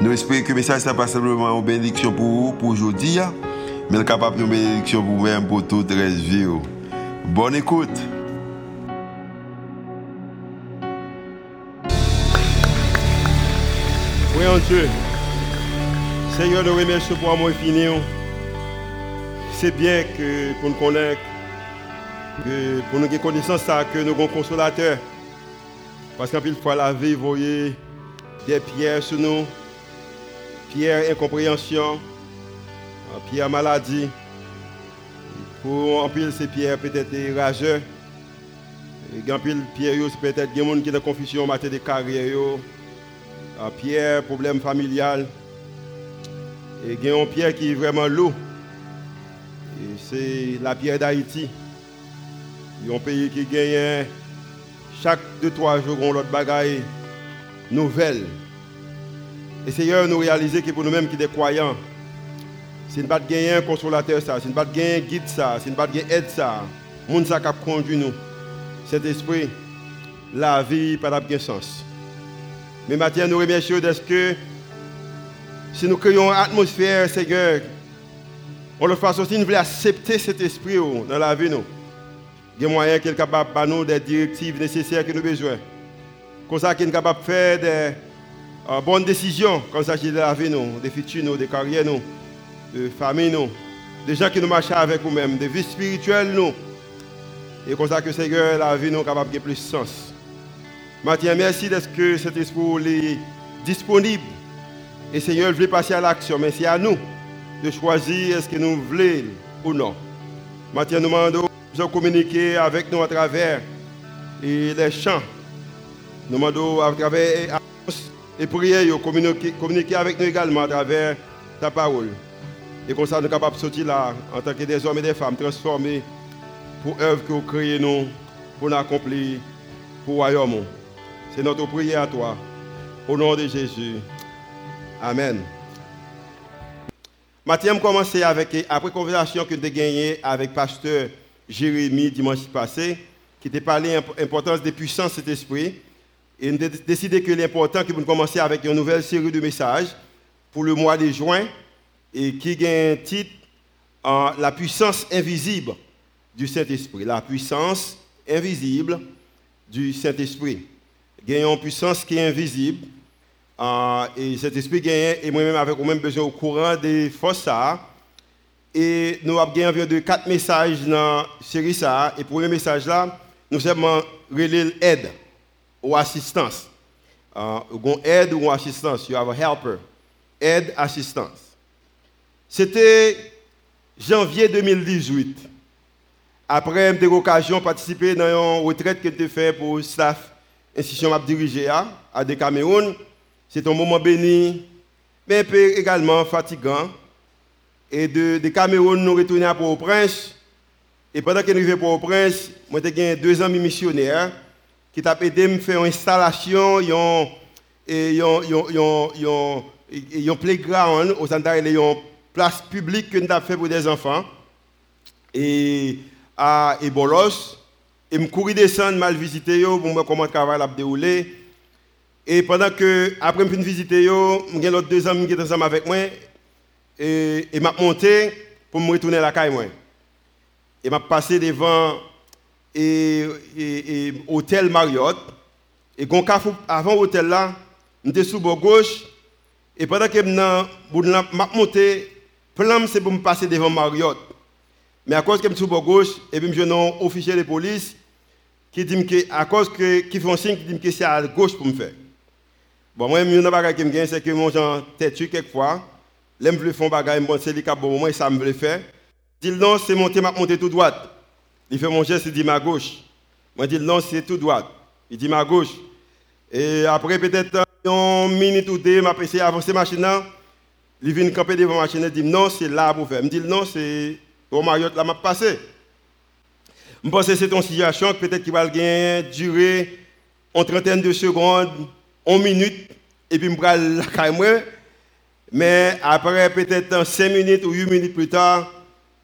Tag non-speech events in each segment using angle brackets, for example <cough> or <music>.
Nous espérons que le message n'est pas simplement une bénédiction pour vous, pour aujourd'hui, hein. mais capable de bénédiction pour vous-même, pour toute la vie. Oh. Bonne écoute. Oui, en Dieu. Seigneur, nous remercions pour amour infini. Oh. C'est bien que pour nous connaître, que pour nous avoir connaissance que nous sommes consolateurs. Parce qu'en plus, fois, la vie, vous voyez des pierres sur nous. Pierre incompréhension, Pierre maladie. Pour en pile, c'est Pierre peut-être rageux. Et en pile, peut-être des gens qui ont confusion en matière de carrière. Pierre, problème familial. Et il y a un Pierre qui est vraiment lourd. C'est la pierre d'Haïti. Il un pays qui gagne chaque 2-3 jours, on l'autre bagaille nouvelle. Et Seigneur, nous réaliser que pour nous-mêmes qui des croyants, c'est ne pas gagner un consolateur, ça, c'est ne pas gagner un guide, ça, c'est ne pas gagner aide, ça. Monde ça qui conduit nous. Cet esprit, la vie, pas de sens. Mais maintenant, nous remercions d'être que si nous créons une atmosphère, Seigneur, on le fasse aussi, nous voulons accepter cet esprit oh, dans la vie. Nous. Il y a moyen qu'il est capable de nous des directives nécessaires que nous avons besoin. Comme ça, qu'il est capable de faire des euh, bonne décision quand il s'agit de la vie, nous, des futurs, nous, des carrières, nous, de famille, nous, des gens qui nous marchent avec nous-mêmes, des vies spirituelles, nous. Et comme ça que Seigneur, la vie nous capable de plus de sens. Mathieu, merci d'être que cet esprit est disponible. Et Seigneur, je veux passer à l'action, mais c'est à nous de choisir est-ce que nous voulons ou non. Mathieu, nous demandons de communiquer avec nous à travers les chants. Nous demandons à travers et prier, communiquer, avec nous également à travers ta parole. Et comme ça, nous sommes capables de sortir là, en tant que des hommes et des femmes transformés pour l'œuvre que vous créez nous, pour l'accomplir pour le royaume. C'est notre prière à toi. Au nom de Jésus. Amen. Mathieu commencé avec, après conversation que j'ai gagnée avec pasteur Jérémie dimanche passé, qui t'a parlé de l'importance des puissances de cet esprit. Et nous avons décidé que l'important que nous commencer avec une nouvelle série de messages pour le mois de juin et qui a un titre La puissance invisible du Saint-Esprit. La puissance invisible du Saint-Esprit. Une puissance qui est invisible. Euh, et cet esprit gagne, et moi-même avec moi-même besoin au courant des forces. Et nous avons environ de quatre messages dans la série. Ça, et pour le message là, nous avons relé l'aide ou assistance. Uh, aide ou assistance. You have a helper. Aide, assistance. C'était janvier 2018. Après, j'ai eu l'occasion de participer dans une retraite que j'ai fait pour le staff institution m'a dirigé à, à des Cameroun. C'est un moment béni, mais un également fatigant. Et de, de Cameroun, nous retournons à Port-au-Prince. Et pendant que nous arrivons à Port-au-Prince, moi, j'ai deux amis missionnaires qui t'a aidé à faire une installation, un playground, une place publique que nous avons fait pour des enfants. Et à Ebolos, et je courir descendre, mal visiter, pour voir comment le travail a déroulé. Et pendant que, après je visiter, j'ai l'autre deux amis qui étaient ensemble avec moi, et, et m'a monté pour me retourner à la caille. Et m'a passé devant et, et, hôtel Marriott. Et avant l'hôtel là, j'étais sous le gauche. Et pendant que je monté, plan c'est pour me passer devant Marriott. Mais à cause que je suis sous le gauche, et puis j'ai un officier de police qui dit que, à cause que, qui un signe qui dit que c'est à gauche pour me faire. Bon, moi, je ne qui me c'est que mon gens têtu quelquefois. Là, je fais un bagage, c'est le cas pour moi, ça me le fait. Dis non, c'est monter, m'a monté tout droite. Il fait mon geste, il dit ma gauche. Moi, je dis non, c'est tout droit. Il dit ma gauche. Et après, peut-être une minute ou deux, m'a essayé d'avancer machine. Il vient camper devant la machine et dit non, c'est là pour faire. Je dis non, c'est au Marriott là m'a passé. Je pense que c'est une situation peut-être qui va durer en trentaine de secondes, en minute, et puis je vais la <laughs> Mais après peut-être 5 minutes ou 8 minutes plus tard,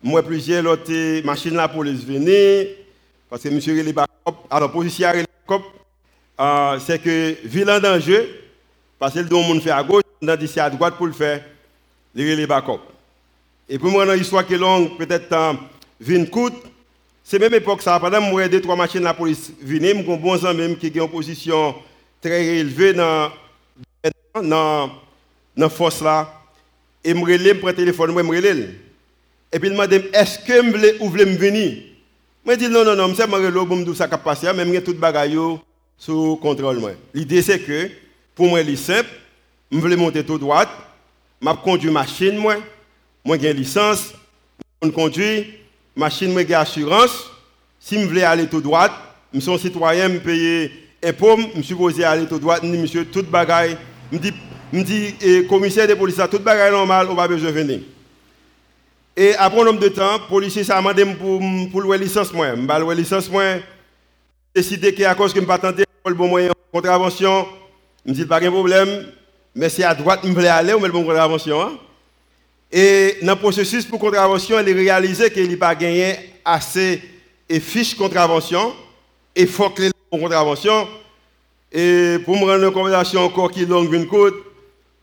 moi plusieurs autres machines la police venir parce que monsieur les alors policier euh, c'est que vilain danger parce que le monde fait à gauche, on dit à droite pour le faire. Et pour moi, dans l'histoire qui est longue, peut-être euh, 20 coûte, c'est même époque ça, pendant que moi, deux, trois machines la police venaient, j'ai un bon même qui est en position très élevée dans dans force là, et je me prends téléphone, je me Et puis il m'a dit, est-ce que vous voulez me venir? Je dit, non, non, non, je sais que je me ça qui passé, mais je tout bagaille sous contrôle. L'idée c'est que, pour moi, c'est simple, je voulais monter tout droit, je conduis machine, moi, moi j'ai une licence, je conduis, machine, moi j'ai assurance. Si je voulais aller tout droit, je suis un citoyen, je paye impôt, je suis supposé aller tout droit, je dis, monsieur, toute bagaille, je dis, dis, et commissaire de police, toute bagaille normale, on va besoin de venir. Et après un nombre de temps, le policier m'a demandé pour, pour licence. Je vais louer licence, moi. décidé qu'à cause que je ne pas tenter le bon moyen de contravention, je me dis, pas de problème, mais c'est à droite, je voulais aller, on met le bon contravention. Hein? Et dans le processus pour contravention, il a réalisé qu'il n'a pas gagné assez de fiches contravention, et faut que les contravention. Et pour me rendre une conversation encore qui est longue une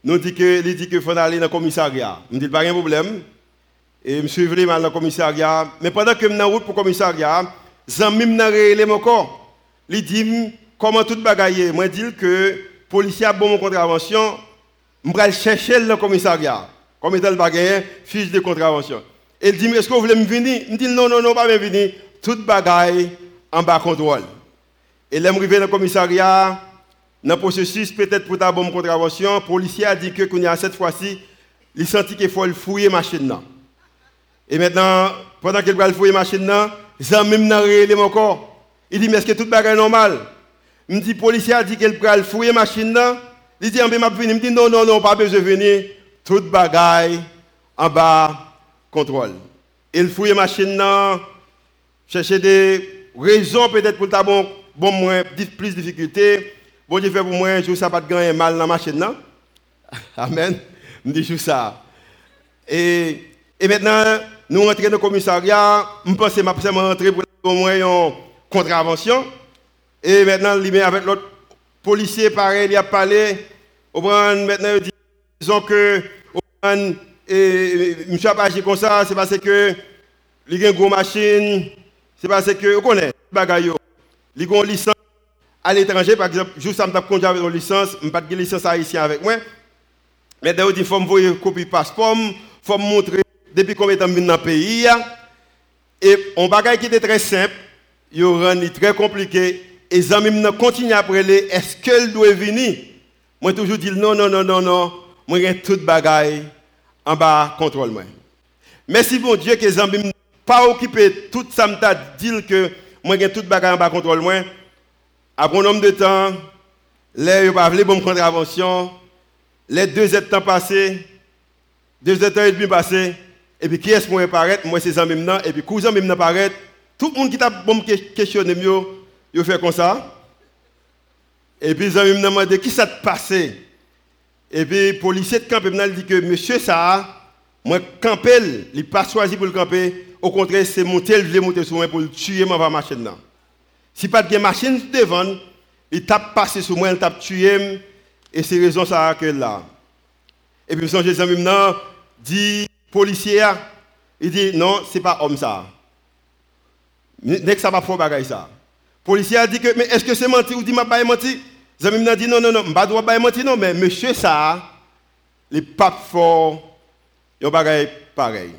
nous dit que, il dit qu'il faut aller dans le commissariat. Je me dis, pas de problème. Et je suis venu dans le commissariat. Mais pendant que je suis en route pour le commissariat, je me mon corps. Il dit, comment tout bagaille. Moi, dis que le policier a bon contravention, je vais chercher le commissariat. Comme il gagné, fiche de contravention. Il dit, est-ce que vous voulez me venir? Je dis, non, non, non, pas me venir. Tout bagaille en bas contrôle. Et là, je suis dans le commissariat, dans le processus, peut-être pour ta bonne contravention, le policier a dit que, cette fois-ci, il sentit qu'il faut fouiller la machine. Et maintenant, pendant qu'il va fouiller la machine, j'ai même dans mon corps. Il dit, mais est-ce que tout est normal? Il me dit, le policier a dit qu'il va fouiller la machine. Il dit, ah, il me dit, non, non, non, pas besoin de venir. Tout bagaille en bas, contrôle. Il fouille machine, chercher des raisons peut-être pour ta bon, bon moins, plus de difficultés. Bon Dieu fait pour moi, je ne sais pas de gagner mal dans la machine. <laughs> Amen. Je dis ça. Et, et maintenant, nous rentrons dans le commissariat, je pense que je rentrer pour au une contravention. Et maintenant, avec l'autre policier, pareil, il a parlé. Maintenant, il dit que et, monsieur a pas agi comme ça, c'est parce que il a une grosse machine, c'est parce que vous connaissez, bagaille, il a une licence à l'étranger, par exemple, juste ça, je conduit avec une licence, je n'ai pas de licence haïtienne avec moi. Mais il il faut me voir une copie passeport, il faut me montrer depuis combien de temps dans le pays. Et un bagage qui était très simple, il rend très compliqué. Et les amis continuent à parler, est-ce qu'elle doit venir Moi, toujours dis non, non, non, non, non. Moi, j'ai tout bagaille en bas contrôle. Moi. Merci bon Dieu que les amis pas occupé tout ça me dit que moi, j'ai tout bagaille en bas contrôle. Moi. Après un nombre de temps, les pas voulu bonne contravention, les deux temps passés, deux ans et demi passés, et puis qui est-ce qui apparaître Moi, c'est ça même et puis cousin même apparaître. Tout le monde qui t'a bon questionné il fait comme ça. Et puis, ils ont demandé qui ça te passé. Et puis, le policier de camp il dit que monsieur ça, moi, campel, il n'a pas choisi pour le camper. Au contraire, c'est monter, il veut monter sur moi pour le tuer, ma machine là. Si pas de machine devant, il tape passé sur moi, il tape tué, et c'est raison ça que là. Et puis, Jésus maintenant dit policier, il dit non, ce n'est pas homme ça. Dès que ça va faire bagaille ça? Policier dit que, mais est-ce que c'est menti ou dit m'a pas menti? Zami m'a dit non, non, non, je ne pas menti non, mais monsieur ça, les papes ils ont bagaille pareil.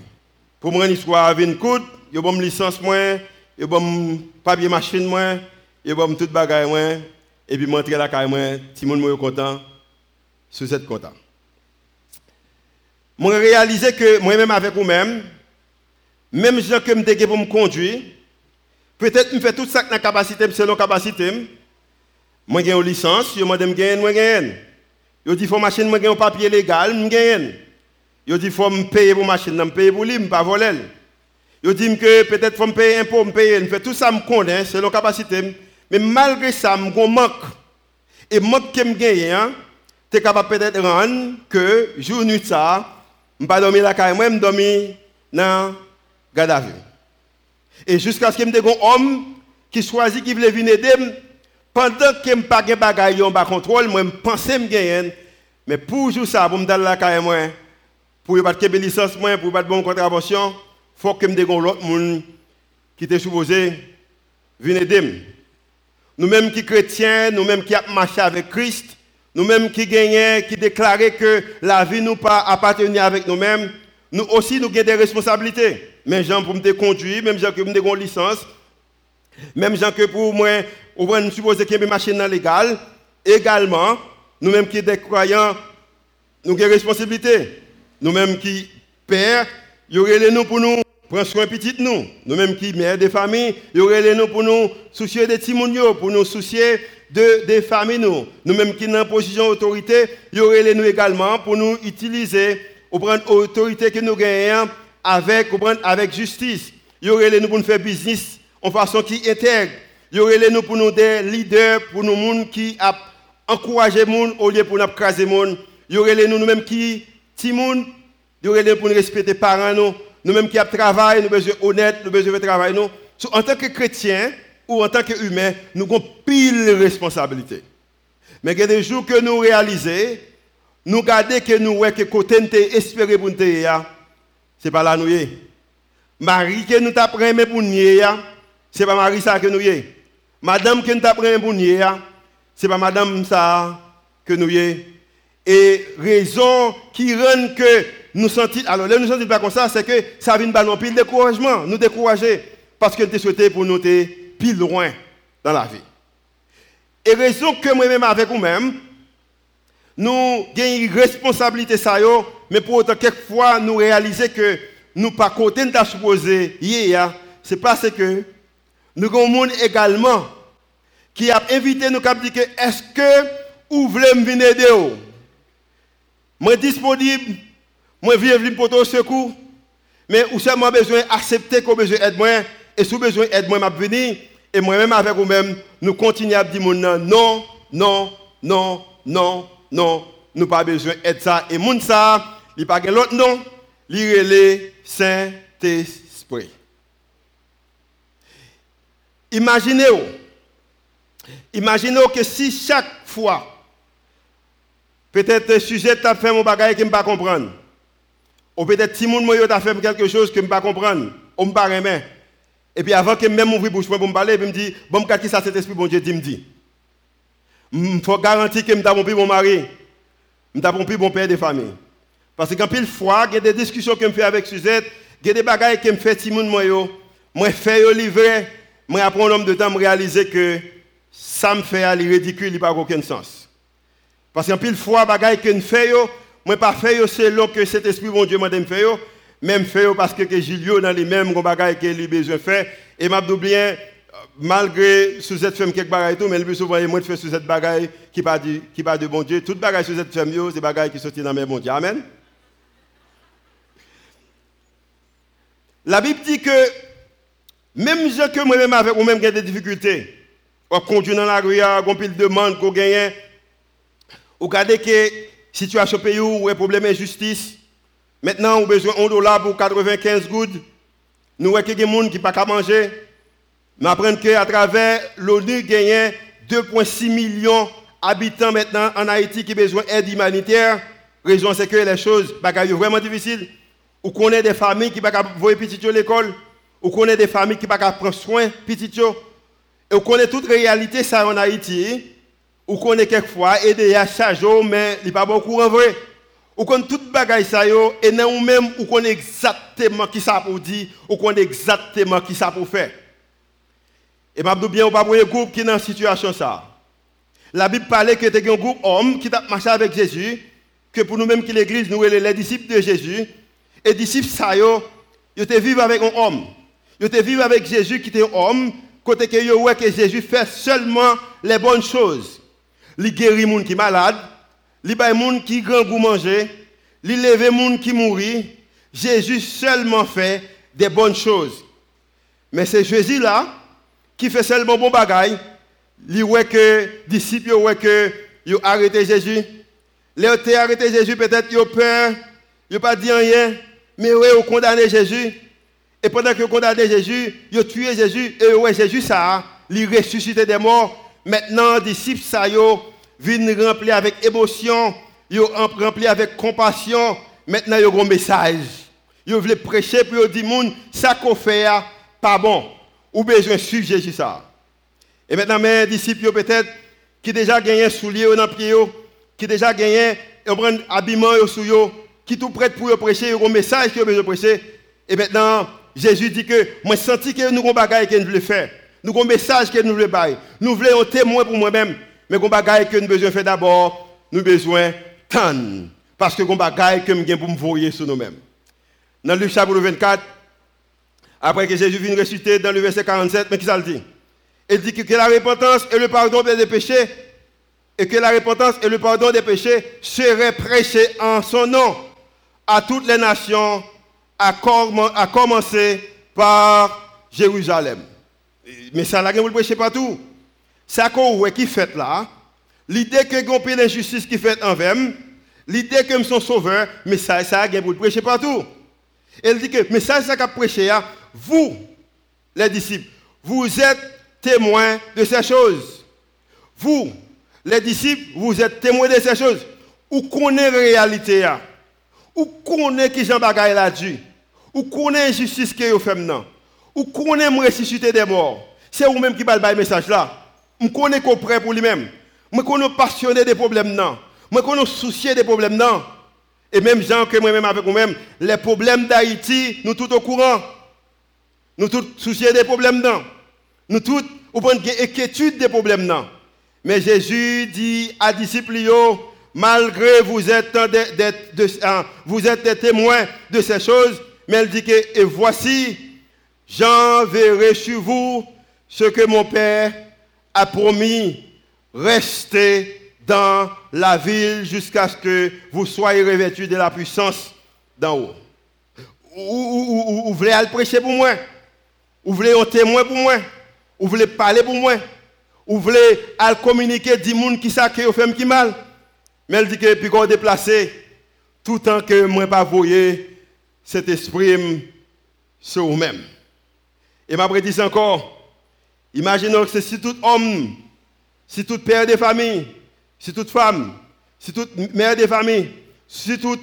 Pour moi, histoire avec une coude, ont une licence ils ont un papier machine moins, ils ont tout bagaille moins, et puis montrer la caille tout le monde est content, sur cette content. Je réalisé que moi-même avec vous-même, même si je me pour me conduire, peut-être que je fais tout ça dans la capacité, selon la capacité. Moi j'ai une licence, je me dis que je moi Je dis faut machine, moi j'ai un papier légal, je gagne. Yo dit faut me payer pour machine, me payer pour lui, pas voler. Yo dit que peut-être faut me payer un peu, me payer, me fait tout ça me connaît selon capacité, mais malgré ça me manque. Et manque que me gagne hein, tu capable peut-être rendre que jour nuit ça, je pas dormir la caille, moi je dormir dans garde à. Et jusqu'à ce que me un homme qui choisit qui veut venir aider pendant que je pas de bagaille bas contrôle, je pense me gagner mais pour jour ça pour me donner la caille moi pour ne pas de licence, pour ne pas de bonne contravention, il faut que je me l'autre monde qui était supposé venir aider. Nous-mêmes qui chrétiens, nous-mêmes qui avons marché avec Christ, nous-mêmes qui gagnons, qui déclarons que la vie nous pas appartenir avec nous-mêmes, nous aussi nous avons des responsabilités. Même gens pour me conduire, même gens que me une licence, même gens que pour moi, on supposer qu'il y a une machine légale, également, nous-mêmes qui des croyants, nous avons des responsabilités. Nous-mêmes qui pères, il y aurait nous pour nous prendre soin petit nous. Nous-mêmes qui mères des familles, il y aurait nous pour nous soucier des petits pour nous soucier de, familles nous. Nous-mêmes qui sommes position d'autorité, aurait nous également pour nous utiliser ou prendre l'autorité que nous gagnons avec, avec justice. Aurait nous pour nous faire business en façon qui intègre. Aurait nous pour nous des leaders, pour nous qui encouragent les gens au lieu pour nous craser y aurait nous nous-mêmes qui si nous devons pour nous respecter parents, nous, nous-mêmes qui avons travail, nous besoin honnête, nous besoin de travail. Nous. en tant que chrétiens ou en tant qu'humains, nous avons pile de responsabilités. Mais il y a des jours que nous réalisons, nous gardons que nous voyons que côté nous espéré pour nous, ce n'est pas là nous sommes. Marie que nous avons pour nous, ce n'est pas Marie ça que nous. Madame que nous avons pour nous, ce n'est pas Madame ça que nous sommes. Et raison qui rend que nous sentons, alors là nous sentons pas comme ça, c'est que ça vient de nous pile découragement, nous décourager, parce que nous souhaité pour nous être plus loin dans la vie. Et raison que moi-même avec vous-même, nous avons une responsabilité ça mais pour autant quelquefois nous réaliser que nous pas côté de supposé hier, c'est parce que nous avons un monde également qui a invité nous à dire est-ce que vous voulez me venir aider moi disponible, moi vivre pour ton secours, mais ou seulement besoin d'accepter qu'on besoin d'aide moi, et si besoin d'aide moi, je venir, et moi-même avec vous-même, nous continuons à dire non, non, non, non, non, nous pas besoin d'aide ça. Et moun ça, il pas l'autre nom, il Saint-Esprit. Imaginez-vous, imaginez-vous que si chaque fois Peut-être le sujet t'a fait mon bagage que je ne pas comprendre. Ou peut-être si mon t'a fait quelque chose que je ne pas comprendre. On me parle Et puis avant que même m'ouvre bouche pour me parler, il me dit bon qui ça cet esprit bon Dieu dit me dit. Il faut garantir que je trompé mon mari. Je trompé mon père de famille. Parce que quand pile fois, il y a des discussions que je fais avec Suzette, il y a des bagages que je fais Simon moi yo, moi fais yo livrer, moi après un homme de temps me réaliser que ça me fait aller ridicule, il n'a pas aucun sens. Parce qu'en pile fois, bagaille que nous faisons, moi pas faire selon que cet esprit bon Dieu m'a faire, même faire parce que Julio dans les mêmes bagaille que lui besoin faire et m'a bien malgré Suzette fait quelques bagailles tout mais le plus souvent moi de faire cette bagaille qui pas dit qui de bon Dieu, toute bagaille Suzette fait c'est bagaille qui sortent dans mes bon Dieu. Amen. La Bible dit que même gens que moi-même avec même des difficultés, on conduit dans la rue, on pile de demande qu'on gagne vous regardez que situation pays où un problème d'injustice. Maintenant, on a besoin de dollar pour 95 gouttes. Nous voyons a des gens qui ne peuvent pas manger? Nous apprenons qu'à travers l'ONU, a 2,6 millions d'habitants maintenant en Haïti qui ont besoin d'aide humanitaire. Raison, c'est que les choses sont vraiment difficiles. Ou connaît des familles qui ne peuvent pas envoyer petit à l'école. Ou connaît des familles qui ne peuvent pas prendre soin petit. Et on connaît toute réalité ça en Haïti ou connaît quelquefois aider à chaque jour mais il pas beaucoup en vrai ou connaît toute bagaille ça et même ou connaît exactement qui ça pour dire ou connaît exactement qui ça pour faire et m'a bien ou pas un groupe qui est dans situation ça la Bible parlait que c'était un groupe homme qui a marché avec Jésus que pour nous-mêmes qui l'église nous les disciples de Jésus et disciples ça yo ils vivre avec un homme ils vivre avec Jésus qui était un homme côté que yo que Jésus fait seulement les bonnes choses. Il guérit les gens qui sont malades, il les gens qui grand goût manger, il levé monde qui mourit, Jésus seulement fait des bonnes choses. Mais c'est Jésus là qui fait seulement bon bagaille. Il voit que les disciples voient que arrêté Jésus. Les ont arrêté Jésus, peut-être ils ont peur, ils pas dit rien, mais ils ont condamné Jésus. Et pendant qu'ils ont condamné Jésus, ils ont tué Jésus. Et ouais, Jésus, ça, il ressuscité des morts. Maintenant, les disciples, ça, ils viennent remplir avec émotion, ils remplir avec compassion. Maintenant, ils ont un message. Ils veulent prêcher, puis ils disent, ça qu'on fait, pas bon. Ou besoin de suivre Jésus ça. Et maintenant, mes disciples, peut-être, qui déjà gagné un soulier dans pied, qui déjà gagné un habillement sur qui tout prêt pour prêcher, un message qu'ils ont besoin de prêcher. Et maintenant, Jésus dit que moi senti que nous avons des bagages que nous voulons faire. Nous avons un message que nous voulons faire. Nous voulons un témoin pour moi-même. Mais des bagages que nous besoin faire d'abord. Nous besoin temps. Parce que des bagages que nous avons pour nous voir sur nous-mêmes. Dans Luc chapitre 24, après que Jésus vienne ressusciter dans le verset 47, mais qui ça le dit? Il dit que, la repentance et le pardon des péchés, et que la repentance et le pardon des péchés seraient prêchés en son nom à toutes les nations, à, commencer par Jérusalem. Mais ça, là, vous le prêchez partout. Ça qu'on qui fait là, l'idée que vous avez l'injustice qui fait envers l'idée que nous sommes sauveurs, mais ça, ça, vous le prêchez partout. Elle dit que, ça, c'est ça qu'a prêché, hein. vous, les disciples, vous êtes témoins de ces choses. Vous, les disciples, vous êtes témoins de ces choses. Ou connaissez la réalité, hein. ou connaissez qui Jean Bagaille l'a dit, ou connaissez l'injustice que vous faites maintenant, ou connaissez le ressusciter des morts. C'est vous-même qui parlez le message là. Je connais qu'on prêt pour lui-même. Je connais passionné des problèmes non. Je connais soucié des problèmes non. Et même gens que moi-même avec vous-même, les problèmes d'Haïti, nous tous au courant. Nous tous souciés des problèmes non. Nous tous, au point inquiétude des problèmes non. Mais Jésus dit à disciples, malgré vous êtes hein, vous êtes témoins de ces choses, mais il dit que, et voici, j'enverrai sur vous ce que mon Père a promis, restez dans la ville jusqu'à ce que vous soyez revêtus de la puissance d'en haut. Ou, vous voulez aller prêcher pour moi? Ou vous voulez un témoin pour moi? Ou vous voulez parler pour moi? Ou vous voulez aller communiquer des gens qui savent que vous qui mal? Mais elle dit que puis qu'on déplacé, tout temps que moi pas cet esprit sur vous-même. Et m'a dit encore, imaginons que si tout homme, si tout père de famille, si toute femme, si toute mère de famille, si tout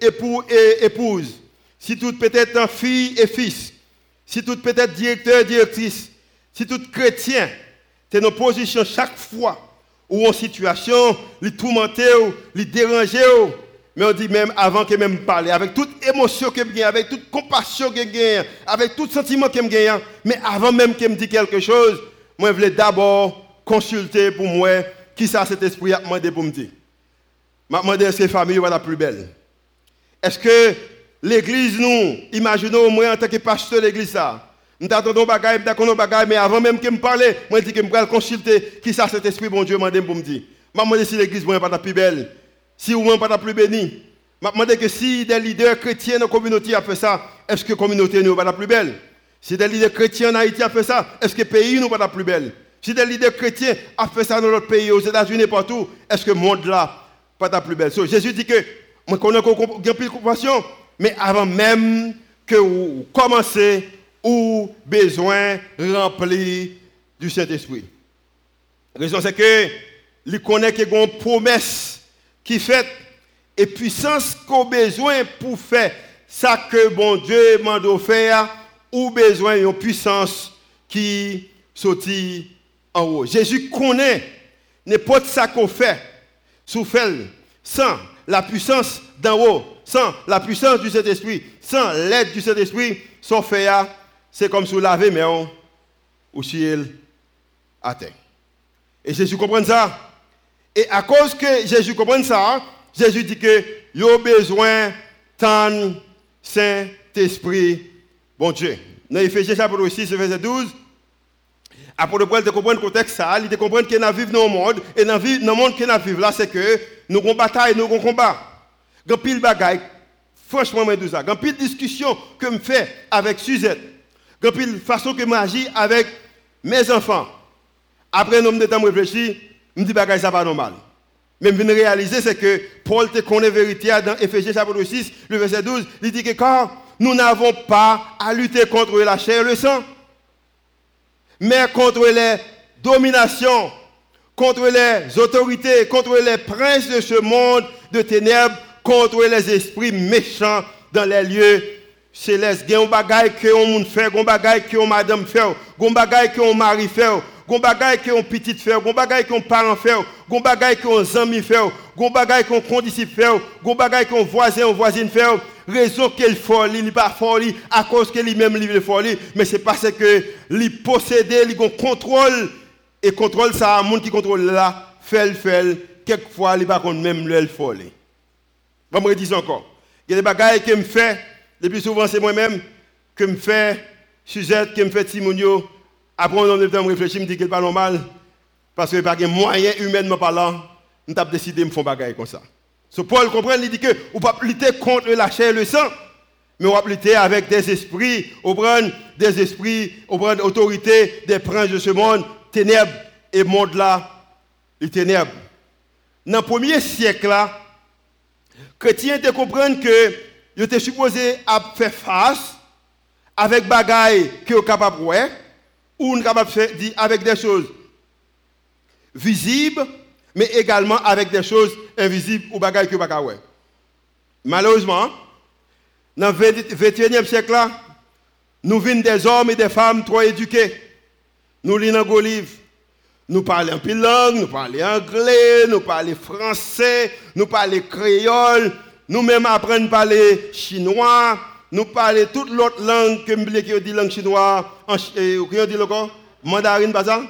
époux et épouse, si tout peut-être fille et fils, si tout peut-être directeur et directrice, si tout chrétien, c'est nos positions chaque fois où en situation, les tourmenter, les déranger, mais on dit même avant que même parler, avec toute émotion que me avec toute compassion que me avec tout sentiment que me mais avant même que me dit quelque chose, moi je voulais d'abord consulter pour moi qui ça cet esprit a demandé pour me dire. M'a demandé est-ce la famille est la plus belle? Est-ce que l'église nous, imaginons moi en tant que pasteur de l'église ça, nous attendons bagaille, nous bagaille, mais avant même que me parle, moi je dis que je vais consulter qui ça cet esprit bon Dieu m'a demandé pour me dire. M'a demandé si l'église n'est pas la plus belle, si vous n'est pas la plus bénie. M'a demandé que si des leaders chrétiens dans la communauté ont fait ça, est-ce que la communauté n'est pas la plus belle? Si des leaders chrétiens en Haïti ont fait ça, est-ce que le pays n'est pas la plus belle? Si des leaders chrétiens ont fait ça dans notre pays, aux États-Unis, partout, est-ce que le monde là, pas ta plus belle? Jésus dit que, moi, connais plus de compassion, mais avant même que vous commencez, ou besoin rempli du Saint-Esprit. La raison, c'est que, il connaît qu'il y a une promesse qui fait, et puissance qu'on besoin pour faire ça que bon Dieu m'a faire, ou besoin d'une puissance qui sortit Jésus connaît n'importe ça qu'on fait, sans la puissance d'en haut, sans la puissance du Saint-Esprit, sans l'aide du Saint-Esprit, son fait, c'est comme si laver mais au ciel à terre. Et Jésus comprend ça? Et à cause que Jésus comprend ça, Jésus dit que il a besoin d'un Saint-Esprit, bon Dieu. Dans Ephésiens chapitre 6, verset 12, après, Paul de comprendre le contexte, ça, il de comprendre qu'il y a dans le monde, et dans le monde qu'il y a là, c'est que nous avons bataille, nous avons combat. Grand pile bagaille, franchement, moi, tout ça. Grand pile discussion que je fais avec Suzette. Grand pile façon que j'agis avec mes enfants. Après un nombre de temps, je réfléchis, je me dis, bagaille, ça va normal. Mais je viens réaliser, c'est que Paul te connaît vérité dans Ephésiens chapitre 6, le verset 12, il dit que quand nous n'avons pas à lutter contre la chair et le sang, mais contre les dominations, contre les autorités, contre les princes de ce monde de ténèbres, contre les esprits méchants dans les lieux célestes. Il y a un bagage que on fait, un bagage que on madame fait, un bagage que on mari fait, un bagage que on petite fait, un bagage que on parent fait, un bagage que on ami fait, un bagage qu'on condisciple fait, un bagage qu'on voisin ou voisine fait. Raison qu'elle folie, il pas folie à cause que lui-même il folie, mais c'est parce que il possède, il contrôle et contrôle ça, monde qui contrôle là, fait fait quelquefois il pas même le folie. Je me redis encore. Il y a des bagages que me fait, le plus souvent c'est moi-même, que me fait Suzette, que me fait Timonio. Après, on a temps de réfléchir, me dit qu'il n'est pas normal. Parce que de moyen humainement parlant, nous avons décidé de faire des bagages comme ça. Ce Paul comprend, il dit que on pas lutter contre la chair et le sang, mais on va lutter avec des esprits, on prend des esprits, on prend autorité des princes de ce monde, ténèbres et monde là, les ténèbres. Dans le premier siècle là, chrétiens te comprennent que ils étaient supposés à faire face avec bagaille que sont capable de ou capable faire avec des choses visibles, mais également avec des choses invisibles ou bagaille que pas Malheureusement, dans le 21e siècle nous venons des hommes et des femmes trop éduqués. Nous lisons nos livres. Nous parlons un peu langue, nous parlons anglais, nous parlons français, nous parlons créole, nous-mêmes apprenons à parler chinois, nous parlons toute l'autre langue que nous dit langue chinoise, en, eh, dit Mandarin, pas ça?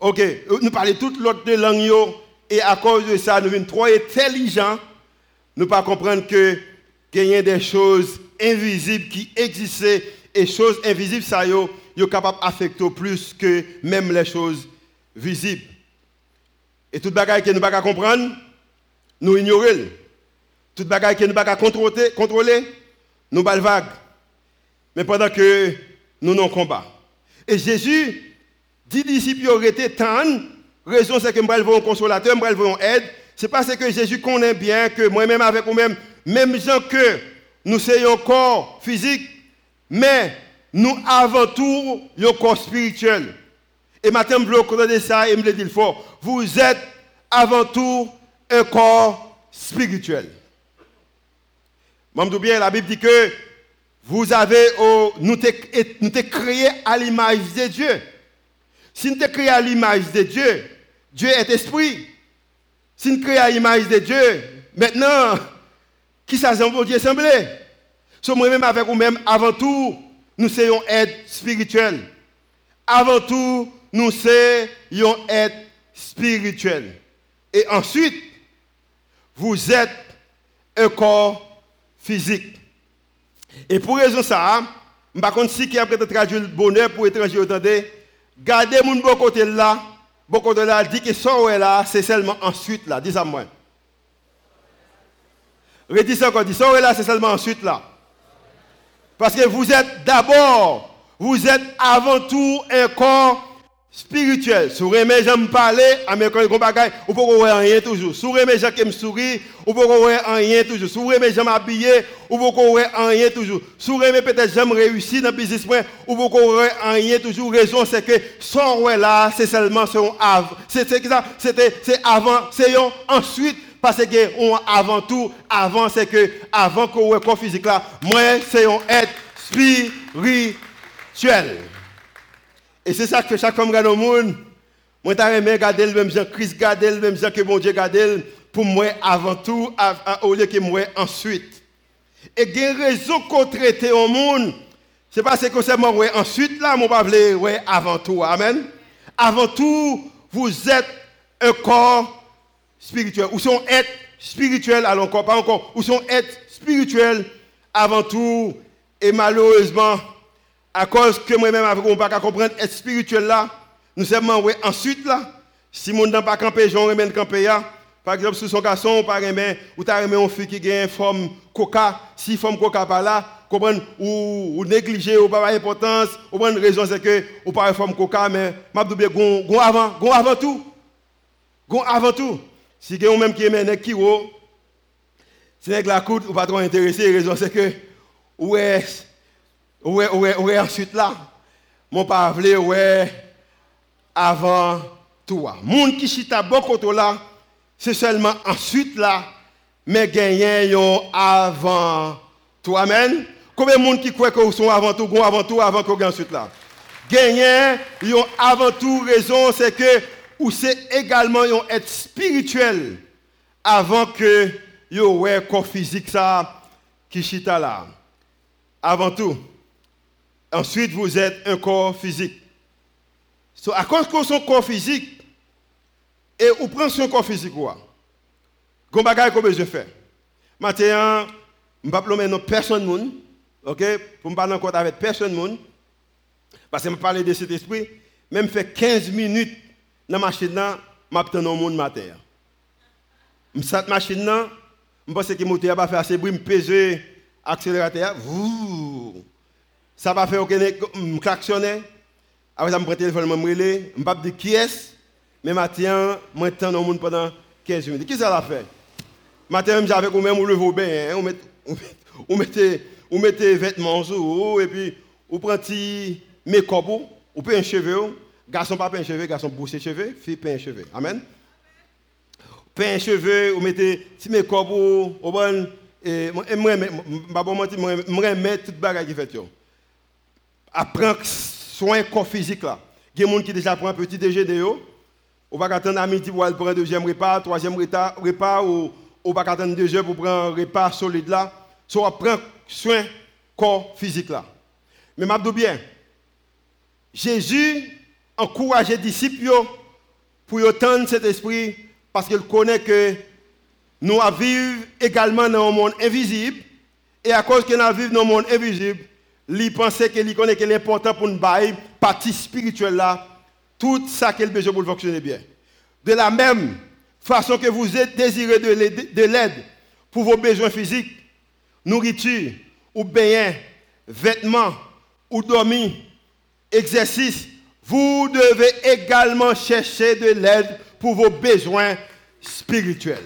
Ok, nous parlons toute l'autre langue, et à cause de ça, nous sommes trop intelligents, nous ne pas comprendre que qu'il y a des choses invisibles qui existaient, et choses invisibles, ça, sont capables d'affecter plus que même les choses visibles. Et toute bagaille que nous ne pas comprendre, nous ignorons. Toute bagaille que nous ne pas contrôler nous vague. Mais pendant que nous non combat. Et Jésus dit disciples été tant, raison c'est que nous allons un consolateur, nous allons aide. C'est parce que Jésus connaît bien que moi-même avec vous-même, même gens que nous soyons corps physique, mais nous avant tout un corps spirituel. Et maintenant, je de ça et me le dire fort. Vous êtes avant tout un corps spirituel. Bien, la Bible dit que vous avez, oh, nous sommes créés à l'image de Dieu. Si nous sommes créés à l'image de Dieu, Dieu est esprit. Si nous créés à l'image de Dieu, maintenant, <laughs> qui ça pour Dieu Sommes moi-même avec vous-même, avant tout, nous sommes aide spirituelle. Avant tout, nous sommes être spirituel. Et ensuite, vous êtes un corps physique. Et pour raison ça, je ne sais pas si qui a traduit le bonheur pour étranger, attendez, gardez mon bon côté là, bon côté là, dit que ça est là, c'est seulement ensuite là, dis à moi. Redis ça encore, dis ça est là, c'est seulement ensuite là. Parce que vous êtes d'abord, vous êtes avant tout un corps spirituel. Vous aimez j'aime parler, américain ah, bagaille, vous pouvez voir rien toujours. Vous aimez gens qui me sourire, vous pouvez voir rien toujours. Vous aimez j'aime habiller, vous pouvez voir rien toujours. Vous aimez peut-être j'aime réussir dans le business, vous pouvez voir rien toujours. Raison c'est que son là, c'est seulement son avant. C'est c'était c'est avant, c'est ensuite parce que avant tout, avant c'est que avant qu'on ait corps physique là, moi c'est un être spirituel. Et c'est ça que chaque femme regarde au monde. Moi, je aimé regarder le même Jean Christ, regarder le même Jean que mon Dieu regarde pour moi avant tout, au lieu que moi ensuite. Et il y a une qu'on traite au monde. C'est parce que c'est moi ensuite là, mon pas ouais avant tout. Amen. Avant tout, vous êtes un corps spirituel. Ou sont être spirituel, alors encore, pas encore. Ou sont être spirituel avant tout. Et malheureusement, à cause que moi-même, avec on pas comprendre, être spirituel là, nous sommes ouais, ensuite là, si mon n'a pas campé, j'en remène campé là, Par exemple, si son garçon, par exemple, ou t'as aimé un fille qui a une forme coca, si forme coca par là, ou, ou négliger, ou pas d'importance, ou une raison c'est que, ou pas forme coca, mais, m'a dit, gon avant, gon avant tout. Gon avant tout. Si quelqu'un même qui aime qui c'est que la coûte, ou pas trop intéressé, raison c'est que, ouais, ouais, ouais, ouais, ensuite là, mon pas ouais, avant toi. Moun qui chita beaucoup là, c'est seulement ensuite là, mais gagner avant toi. Amen. Combien de monde qui croit que sont avant tout, avant tout, avant qu'on ensuite là? Gagner, ont avant tout raison, c'est que, ou c'est également être spirituel avant que yo un corps physique ça qui chita là. Avant tout. Ensuite, vous êtes un corps physique. So, à cause que son corps physique, et vous prenez son corps physique, quoi. Gon bagay qu'on besoin faire. Maintenant, je ne vais pas personne OK, pour me parler encore avec personne. Parce que je parler de cet esprit, même fait 15 minutes dans la machine là, je un monde matin. Cette machine je pense que le moteur faire assez bruit, je pèse l'accélérateur, ça va faire aucun. Après je prends le téléphone, je me je ne pas dire qui est, mais maintenant, je monde pendant 15 minutes. Qui ça l'a fait? Matin, même, on le vaut bien, vêtements sur et puis on prend petit make-up, peut un cheveu, garçon pas un cheveu, garçon boucher cheveux, fille un cheveu. Amen. Peint un cheveu, on mettez petit make-up, on bon et moi moi moi mettre toute bagarre qui fait yo. Apprendre soin corps physique. Il y a des gens qui déjà prend un petit déjeuner. On va attendre à midi pour prendre un deuxième repas, troisième repas ou on va attendre deux heures pour prendre un repas solide là. So, on prend soin corps physique là. Mais m'a bien, Jésus encourage les disciples pour attendre cet esprit parce qu'il connaît que nous vivons également dans un monde invisible et à cause que nous vivons dans un monde invisible, il pensait qu'il connaît que l'important pour nous partie spirituelle là, tout ça qu'il besoin pour fonctionner bien. De la même façon que vous êtes désiré de l'aide pour vos besoins physiques, nourriture, ou bien, vêtements, ou dormir, exercice, vous devez également chercher de l'aide pour vos besoins spirituels.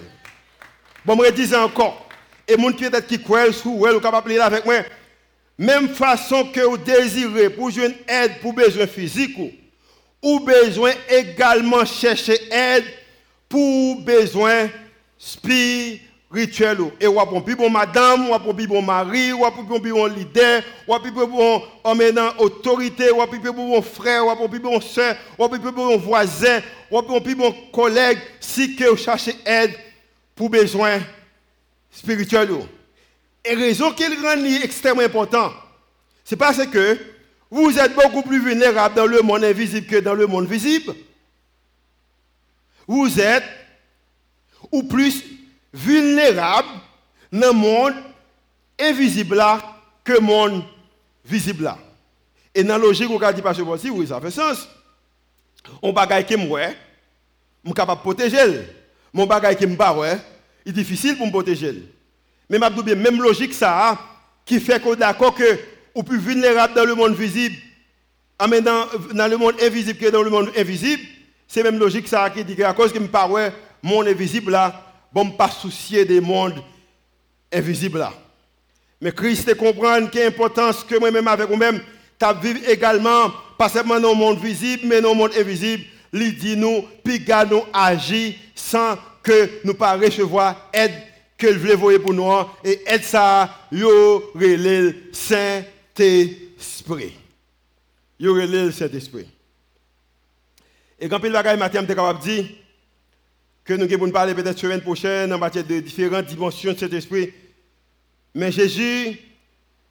Bon, je dis encore, et mon qui peut-être qui croit ou capable de avec moi, même façon que vous désirez pour une aide pour besoins physiques, ou besoin également chercher aide pour besoins spirituels. Et ou pour bon madame, ou pour bon mari, ou pour bon leader, ou pour bon homme autorité, ou pour bon frère, ou pour bon soeur, ou pour bon voisin, ou pour bon collègue, si vous cherchez aide pour besoins spirituels. Et raison qu'il rend extrêmement important, c'est parce que vous êtes beaucoup plus vulnérable dans le monde invisible que dans le monde visible vous êtes ou plus vulnérable dans le monde invisible là que le monde visible là. Et dans la logique, on dit parce que oui, ça fait sens. On bagaille qui moi, je suis capable de protéger. Mon bagaille qui me il est difficile pour me protéger. Mais bien même logique ça qui fait qu'on d'accord que ou plus vulnérable dans le monde visible, dans, dans le monde invisible que dans le monde invisible, c'est même logique ça qui dit que à cause que me parle monde invisible là, bon pas soucier des mondes invisibles là. Mais Christ comprend qu'il importance que moi-même avec vous-même, tu vivre également, pas seulement dans le monde visible, mais dans le monde invisible. Il dit nous, puis nous agir sans que nous pas recevoir aide que le voulait pour nous. Et aide ça, yo le Saint-Esprit. Yo le Saint-Esprit. Et quand il va matin, je capable de dire que nous allons parler peut-être semaine prochaine en matière de différentes dimensions de cet esprit. Mais Jésus,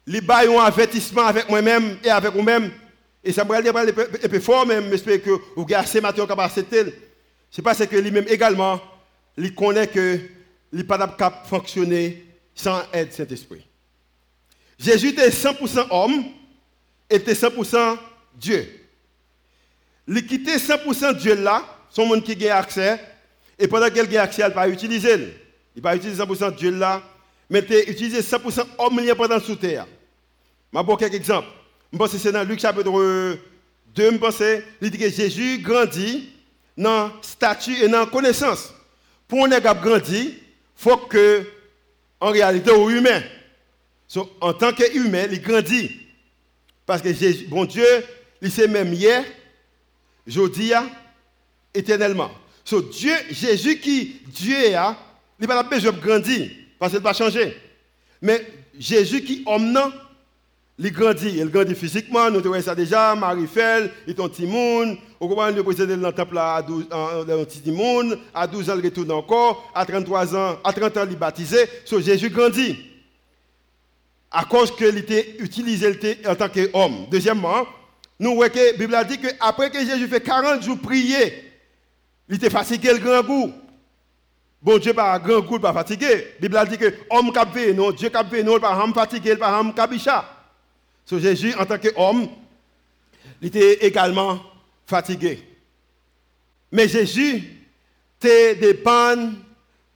il a un avertissement avec moi-même et avec vous-même. Et ça me dire un peu fort, mais j'espère que vous avez assez matin capable de C'est parce que lui-même également, il connaît que il n'est pas capable de fonctionner sans aide Saint-Esprit. Jésus était 100% homme et était 100% Dieu. Il quitter 100% Dieu là, son monde qui a accès, Et pendant qu'elle a accès, elle pas utiliser. Il pas utiliser 100% Dieu là, mais il utiliser 100% homme pendant sous terre. Je vais quelques exemples. Je pense que c'est dans Luc chapitre 2, je pense, il dit que Jésus grandit dans statut et dans connaissance. Pour un gars grandi, il faut que, en réalité, au humain, en tant qu'humain, il grandit. Parce que Jésus, bon Dieu, il sait même hier, aujourd'hui, éternellement. So, Dieu, Jésus qui Dieu a, il n'a pas besoin de grandir, parce qu'il va changer. Mais Jésus qui homme il grandit. Il grandit physiquement, nous avons ça déjà, Marie-Fel, il est un petit monde. Au moment où il dans le temple à 12 ans, monde, à 12 ans, il retourne encore, à 33 ans, à 30 ans, il est baptisé. So, Jésus grandit. À cause qu'il était utilisé en tant qu'homme. Deuxièmement, nous voyons que la Bible a dit qu'après que Jésus fait 40 jours prier, il était fatigué le grand goût. Bon Dieu pas grand goût, pas fatigué. La Bible a dit que homme qui non, Dieu qui non, pas fatigué, pas cabicha. So, Jésus, en tant qu'homme, il était également fatigué. Mais Jésus te dépend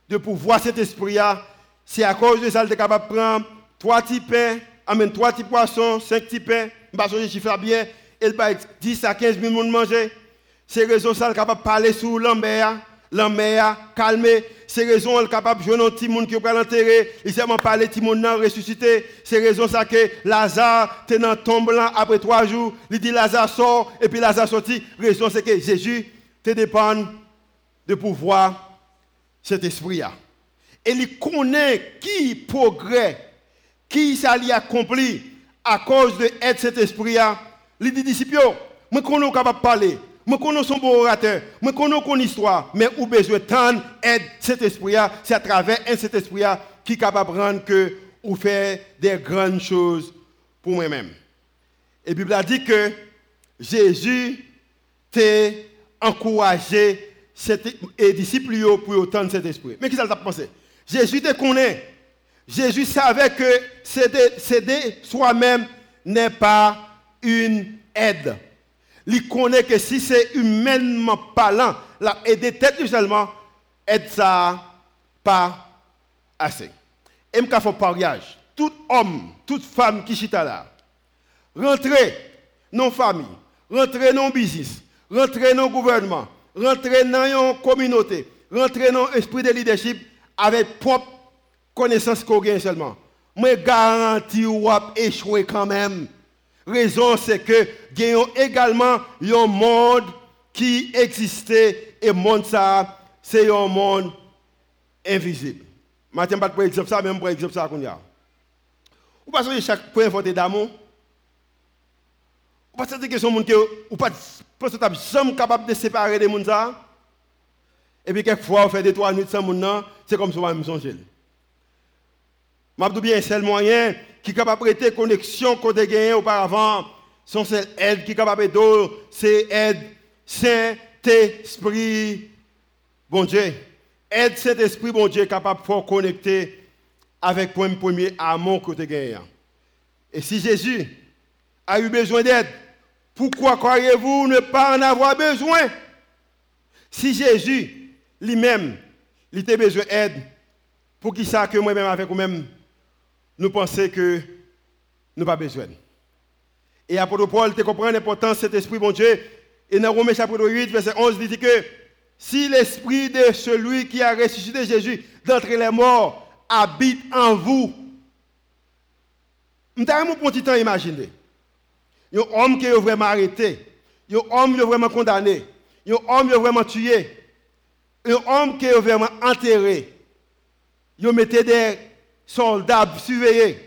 de pouvoir cet esprit-là. C'est à cause de ça qu'il est capable de prendre trois petits pains, amène trois petits poissons, cinq petits pains, je ne sais pas bien, il va 10 à 15 000 personnes manger. C'est raison ça, est capable de parler sur l'ambert, l'ambert, calmer. C'est raison elle est capable de jouer un petit monde qui va l'enterrer. Il sait parler petit monde ressuscité. C'est raison ça que Lazare est dans là après trois jours. Il dit Lazare sort et puis Lazare sorti. Raison c'est que Jésus te dépend de pouvoir cet esprit-là. Et il connaît qui progrès, qui s'allie accompli à cause de cet esprit-là. Il dit disciples, moi connais capable de parler. Je connais son bon orateur, je connais son histoire, mais où besoin tant aide cet esprit c'est à travers cet esprit qui est capable de rendre que ou faire des grandes choses pour moi-même. Et la Bible a dit que Jésus t'a encouragé les disciples pour autant cet esprit. Mais qui ça t'a pensé? Jésus te connaît. Jésus savait que céder soi-même n'est pas une aide il connaît que si c'est humainement parlant, la aider tête seulement, ça pas assez. Et je fais pariage. Tout homme, toute femme qui chita là, rentrez dans la famille, rentrez dans le business, rentrez dans le gouvernement, rentrez dans une communauté, rentrez dans l'esprit de leadership avec propre connaissance qu'on gagne seulement. Mais garantis ou échouer quand même raison, c'est que y a également un monde qui existait et monde ça, c'est un monde invisible. Je ne pas pour exemple ça, même pour exemple ça qu'on a. Vous pensez que chaque point voté d'amour? Vous pensez que c'est monde qui ou pas jamais capable de séparer des gens Et puis quelquefois, on fait des trois nuits sans monde, c'est comme ça on va me songer. Je bien, c'est le moyen qui est capable de prêter connexion qu'on a gagné auparavant, sont celles aides qui est capable de c'est aide Saint-Esprit, bon Dieu. Aide Saint-Esprit, bon Dieu, capable de connecter avec le premier amour que tu gagné. Et si Jésus a eu besoin d'aide, pourquoi croyez-vous ne pas en avoir besoin? Si Jésus lui-même, il a besoin d'aide, pour qui ça que moi-même avec vous-même? Nous pensons que nous n'avons pas besoin. Et apôtre Paul te comprend l'importance de cet esprit, mon Dieu. Et dans Romains chapitre 8, verset 11, il dit que si l'esprit de celui qui a ressuscité Jésus d'entre les morts habite en vous, je un petit temps imaginer. Il y a un homme qui est vraiment arrêté. Un homme qui est vraiment condamné. Un homme qui est vraiment tué. Un homme qui est vraiment enterré. Il a mis des soldats surveillés.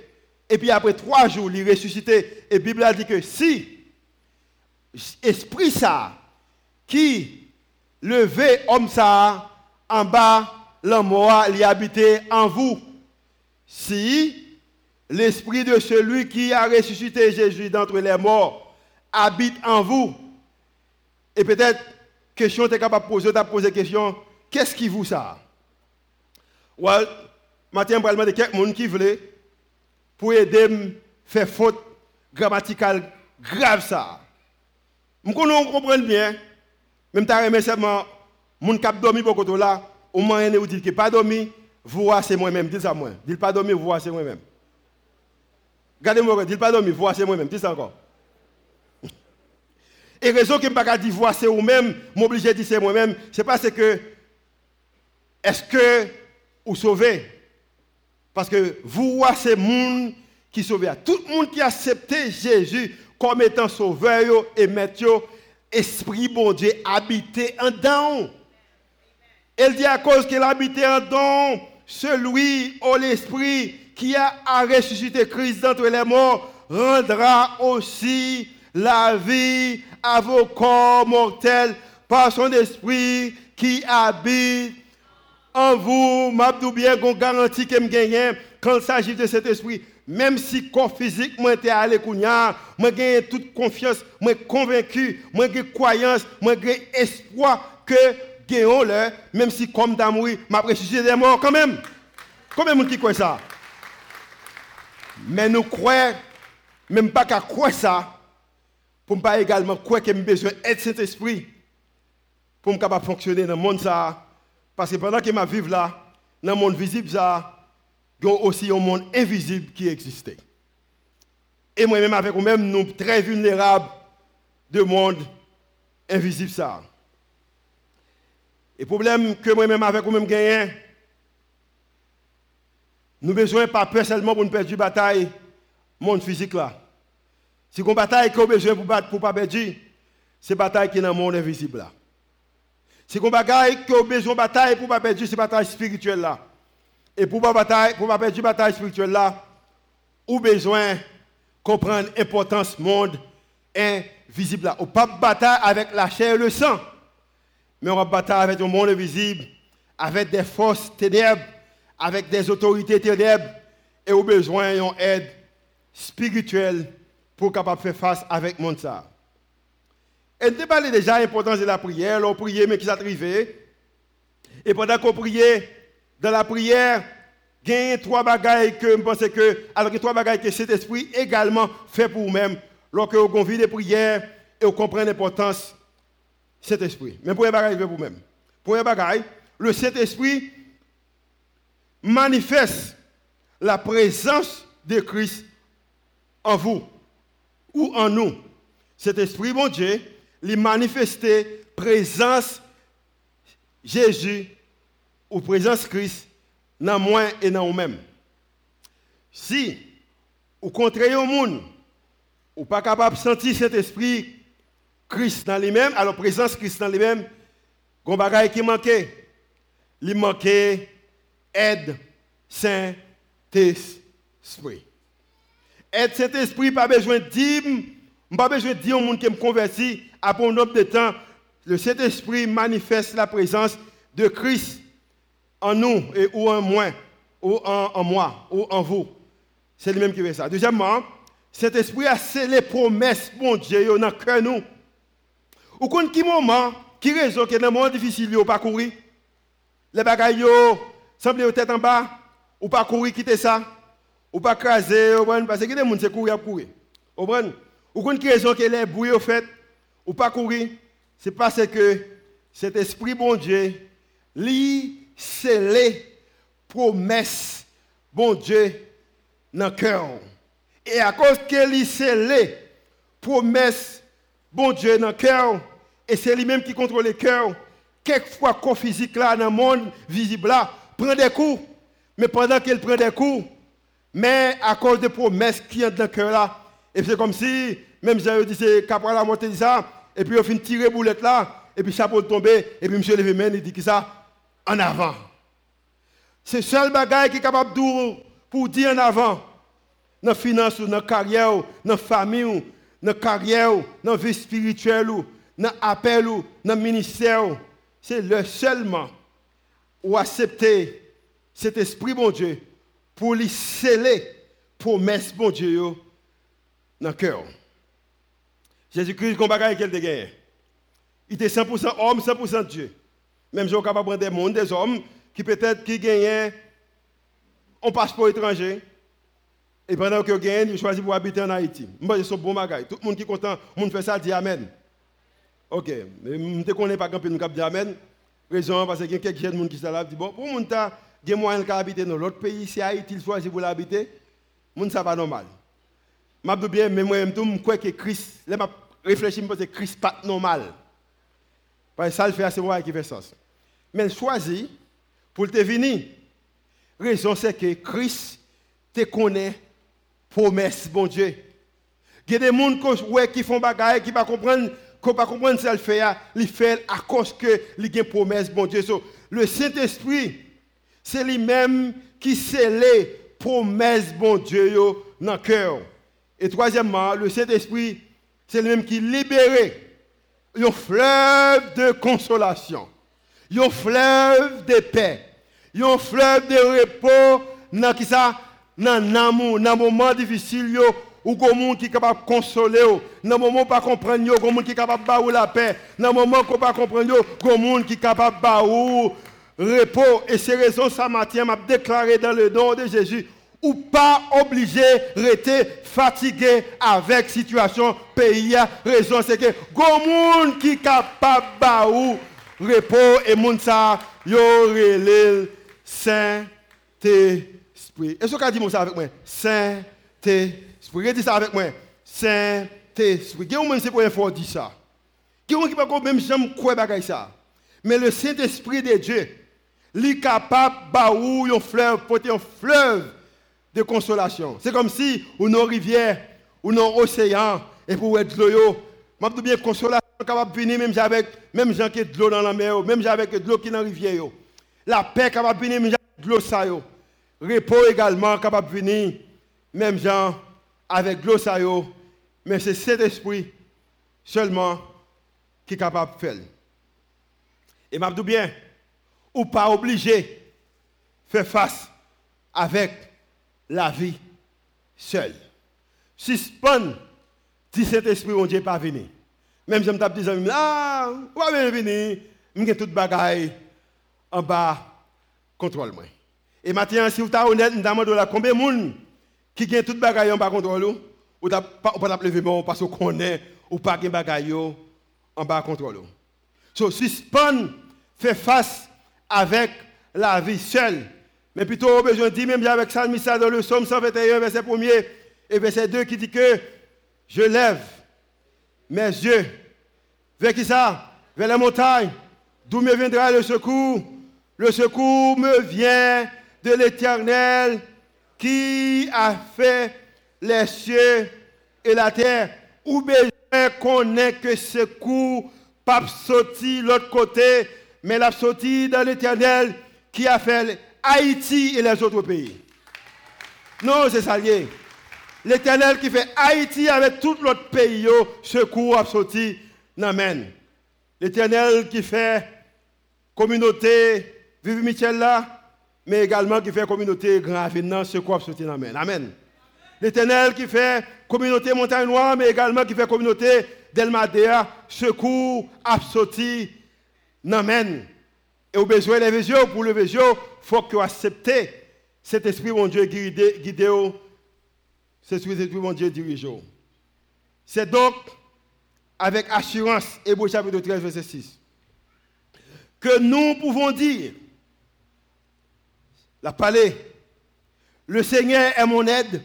Et puis après trois jours, il ressuscité. Et la Bible a dit que si esprit ça, qui levait homme ça en bas, l'amour, il habité en vous. Si l'esprit de celui qui a ressuscité Jésus d'entre les morts habite en vous, et peut-être, question, tu es capable de poser, tu as question, qu'est-ce qui vous ça? Matin, je vais demander quelqu'un qui veut pour aider à faire faute grammaticale grave ça. Je comprends bien, même si je seulement Moun kap dormi beaucoup là, au moins vous dites que pas dormi, vous c'est moi-même, dites ça moi. Dites pas dormi, c'est moi-même. Regardez-moi, dites pas dormi, vous c'est moi-même, dites ça encore. Et raison que je ne pas dire c'est vous-même, m'obliger à dire c'est moi-même, c'est parce que est-ce que vous sauvez? Parce que vous c'est monde qui sauve. Tout le monde qui a Jésus comme étant sauveur et maître, esprit bon Dieu habité en dedans. Elle dit à cause qu'il habitait en dedans, celui au l'esprit qui a ressuscité Christ d'entre les morts rendra aussi la vie à vos corps mortels par son esprit qui habite en vous. M'abdou bien qu'on garantit que me quand il s'agit de cet esprit. Même si corps physique, moi, j'étais allé kounya, moi, j'ai toute confiance, moi, convaincu, moi, j'ai croyance, moi, j'ai espoir que gagnons le, même si comme d'amour, m'a ressuscité des morts quand même. Combien de qui croit ça? Mais nous croyons, même pas qu'à croire ça, pour ne pas également croire que j'ai besoin d'être Saint-Esprit pour me capable fonctionner dans le monde ça. Parce que pendant que je vis là, dans le monde visible il y a aussi un monde invisible qui existait. Et moi-même avec vous-même, nous sommes très vulnérables de monde invisible ça. Et le problème que moi-même avec vous-même gagnons, nous avons besoin pas peur seulement pour perdre la bataille, monde physique là. Si on bataille qu'on a besoin pour pour pas perdre, c'est bataille qui est dans le monde invisible là. Si on bataille a besoin de bataille pour pas perdre, c'est bataille spirituelle là. Et pour pour pas perdre bataille spirituelle là, ou besoin comprendre l'importance du monde invisible là. On pas bataille avec la chair et le sang, mais on va bataille avec le monde invisible, avec des forces ténèbres, avec des autorités ténèbres, et au besoin d'une aide spirituelle pour capable faire face avec mon ça. Et nous parlé déjà de l'importance de la prière, on priait mais qui arrivé. Et pendant qu'on priait, dans la prière, il y a trois bagailles que je pense que, alors trois bagailles que cet esprit également fait pour vous-même, lorsque vous convient des prières et vous comprenez l'importance de cet esprit. Mais pour les bagailles pour vous-même. Pour les bagailles, le Saint-Esprit manifeste la présence de Christ en vous ou en nous. Cet esprit, bon Dieu, lui manifesté présence Jésus ou présence Christ dans moi et dans vous-même. Si, au contraire au monde, ou pas capable de sentir cet esprit Christ dans lui-même, alors présence Christ dans lui-même, il y qui manquait. Il manquait aide Saint-Esprit. Être Saint-Esprit, pas besoin de dire, pas besoin qui nombre de temps, le Saint-Esprit manifeste la présence de Christ en nous et ou en moi, ou en, moi, ou en vous. C'est lui-même qui fait ça. Deuxièmement, cet esprit a scellé promesses, mon Dieu, dans le cœur nous. Ou quand qui moment, qui raison que dans un moment difficile, il pas courir. Les bagailles, semblent tête en bas, ou pas courir, quitter ça ou pas craser, parce que les gens se courir à courir. Ou une raison que les bruits au fait, ou pas courir, c'est parce que cet esprit bon Dieu, lit scellé promesse bon Dieu dans le cœur. Et à cause que lit scellé promesse bon Dieu dans le cœur, et c'est lui-même qui contrôle le cœur, quelquefois corps physique là dans le monde visible là prend des coups, mais pendant qu'il prend des coups, mais à cause des promesses qui sont dans le cœur là, et c'est comme si, même j'ai dit, c'est qu'après la montée ça, et puis on finit tirer boulette là, et puis chapeau tomber, et puis monsieur levé main, il dit ça, en avant. C'est seul bagage qui est capable de pour dire en avant. Dans la finance, dans la carrière, dans la famille, dans la carrière, dans la vie spirituelle, dans l'appel, dans le ministère. C'est le seulement où accepter cet esprit, bon Dieu, pour lui sceller promesse bon Dieu dans le cœur. Jésus-Christ, comme bagaille qu'elle gagné. Il était 100% homme, 100% Dieu. Même si on capable de prendre des mondes, des hommes qui peut-être qui gagnent un passeport étranger. Et pendant que gagnent, ils choisissent pour habiter en Haïti. Moi, c'est bon bagaille. Tout le monde qui est content, le monde fait ça, dit Amen. Ok. Mais je ne connais pas quand nous dit Amen. Raison, parce qu'il y a quelques jeunes qui sont là, dit bon, pour mon temps, il y a moyen d'habiter dans l'autre pays, si Haïti choisit pour l'habiter, ça pas normal. Je dis bien, mais moi, je crois que Christ, là, je Christ pas normal. Parce que ça le fait assez moi qui fait sens. Mais choisi pour te venir. Raison, c'est que Christ te connaît, promesse, bon Dieu. Il y a des gens qui font bagaille, qui ne comprennent pas comprendre ce qu'il fait, il fait à cause que il a promesse, bon Dieu. le Saint-Esprit, c'est lui-même qui scelle promesse, bon Dieu, dans le cœur. Et troisièmement, le Saint-Esprit, c'est lui-même qui libère un fleuve de consolation, un fleuve de paix, un fleuve de repos dans qui ça, dans l'amour, dans moment difficile, ou un monde qui est capable de consoler, dans moment où pas comprendre, un monde qui est capable de la paix, dans moment où pas comprendre, un monde qui est capable de repos. Et c'est raison ça m'a déclaré dans le nom de Jésus ou pas obligé rester fatigué avec situation pays raison c'est que grand monde qui capable de repos et moun ça yo relève Saint Esprit. Est-ce que dit ça avec moi? Saint Esprit. Dis ça avec moi. Saint Esprit. Quel monde c'est pour fois dire ça? Quel monde qui pas même jamais quoi bagaille ça? Mais le Saint Esprit de Dieu, est capable de un fleuve, porter un fleuve de consolation. C'est comme si on a une rivière, ou un océan, et pour être l'eau, je bien consolation capable de venir même avec même gens qui ont de l'eau dans la mer, même avec de l'eau qui est dans la rivière. La paix capable de venir même avec de l'eau ça. Repos également capable de venir même gens avec de l'eau ça. Mais c'est cet esprit seulement qui est capable de faire. Et je dis bien, ou pas obligé de faire face avec la vie seule. Suspend, si cet esprit, mon Dieu, pas venir. Même si je me dis, ah, va bien venir, je tout bagaille en bas, contrôle moi. Et maintenant, si vous êtes honnête, je demande combien de monde qui gagne tout bagaille en bas contrôle ou? Ou pas lever bon parce qu'on connaît ou pas gagne bagaille en bas contrôle. So suspend fait face avec la vie seule mais plutôt, besoin de dire, même avec ça, dans le psaume 121, verset 1 et verset 2, qui dit que je lève mes yeux vers qui ça? Vers la montagne, d'où me viendra le secours? Le secours me vient de l'Éternel qui a fait les cieux et la terre. Ou besoin qu'on ait que secours, pas sorti l'autre côté, mais l'a sorti dans l'Éternel qui a fait Haïti et les autres pays. Non, c'est ça lié. L'éternel qui fait Haïti avec tout l'autre pays, secours a sorti, n'amen. L'éternel qui fait communauté, vive Michel là, mais également qui fait communauté Grand Avenant, secours a sorti, n'amen. Amen. L'éternel qui fait communauté Montagne Noire, mais également qui fait communauté Delmadea, secours a sorti, n'amen. Et au besoin de visions, pour le il faut que vous acceptez cet esprit, mon Dieu, guidé, guidé cet esprit, mon Dieu, dirige. C'est donc avec assurance, Hébreu chapitre 13, verset 6, que nous pouvons dire, la palais, le Seigneur est mon aide,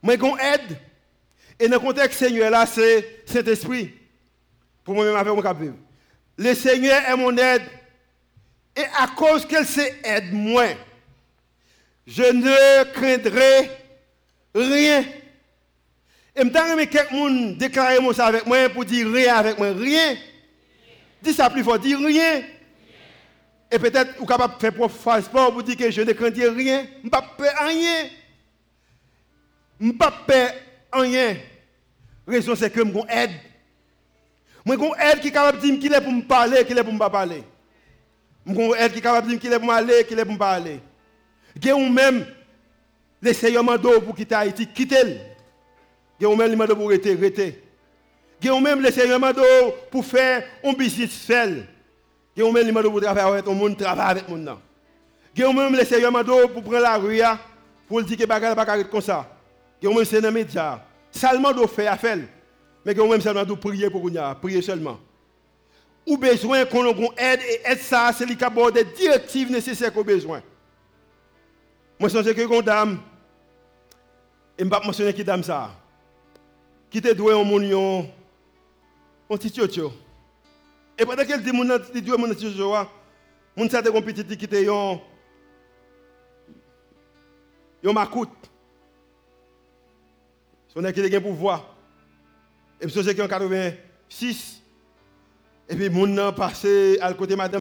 moi, qu'on aide, et dans le contexte Seigneur là, c'est cet esprit, pour moi-même avec mon cap le Seigneur est mon aide. Et à cause qu'elle s'aide moi, je ne craindrai rien. Et je vais quelqu'un déclarer ça avec moi pour dire rien avec moi. Rien. Dis ça plus fort, dis rien. Et peut-être vous êtes capable de faire pour sport pour dire que je ne craindrai rien. Je ne pas rien. Je ne pas rien. La raison c'est que je aide. Moi, j'ai aide qui est capable de dire qu'il est pour me parler, qu'il est pour me pas parler. Aide qui capable de dire qu'il est pour m'aller, qu'il est pour me parler. J'ai même l'essayement d'eau pour quitter Haïti, quitter. J'ai même l'essayement d'eau pour rester, rester. J'ai même d'eau pour faire un business seul. J'ai même l'essayement d'eau pour travailler avec le monde, travailler avec le monde. J'ai même l'essayement d'eau pour prendre la rue pour dire que les ne pas comme ça. J'ai même c'est dans les médias. Seulement d'eau fait à faire. Mais que même seulement de prier pour nous, prier seulement. Ou besoin qu'on aide et aide ça, c'est lui qui des directives nécessaires qu'on besoin. Moi, je sais que une dame, et je ne vais pas mentionner qui dame ça, qui te doué en mon un petit. Et pendant qu'elle dit, mon petit mon petit mon petit qui était yon, yon. Son pouvoir. Et je sais qu'en 86, et puis, mon a passé à côté de madame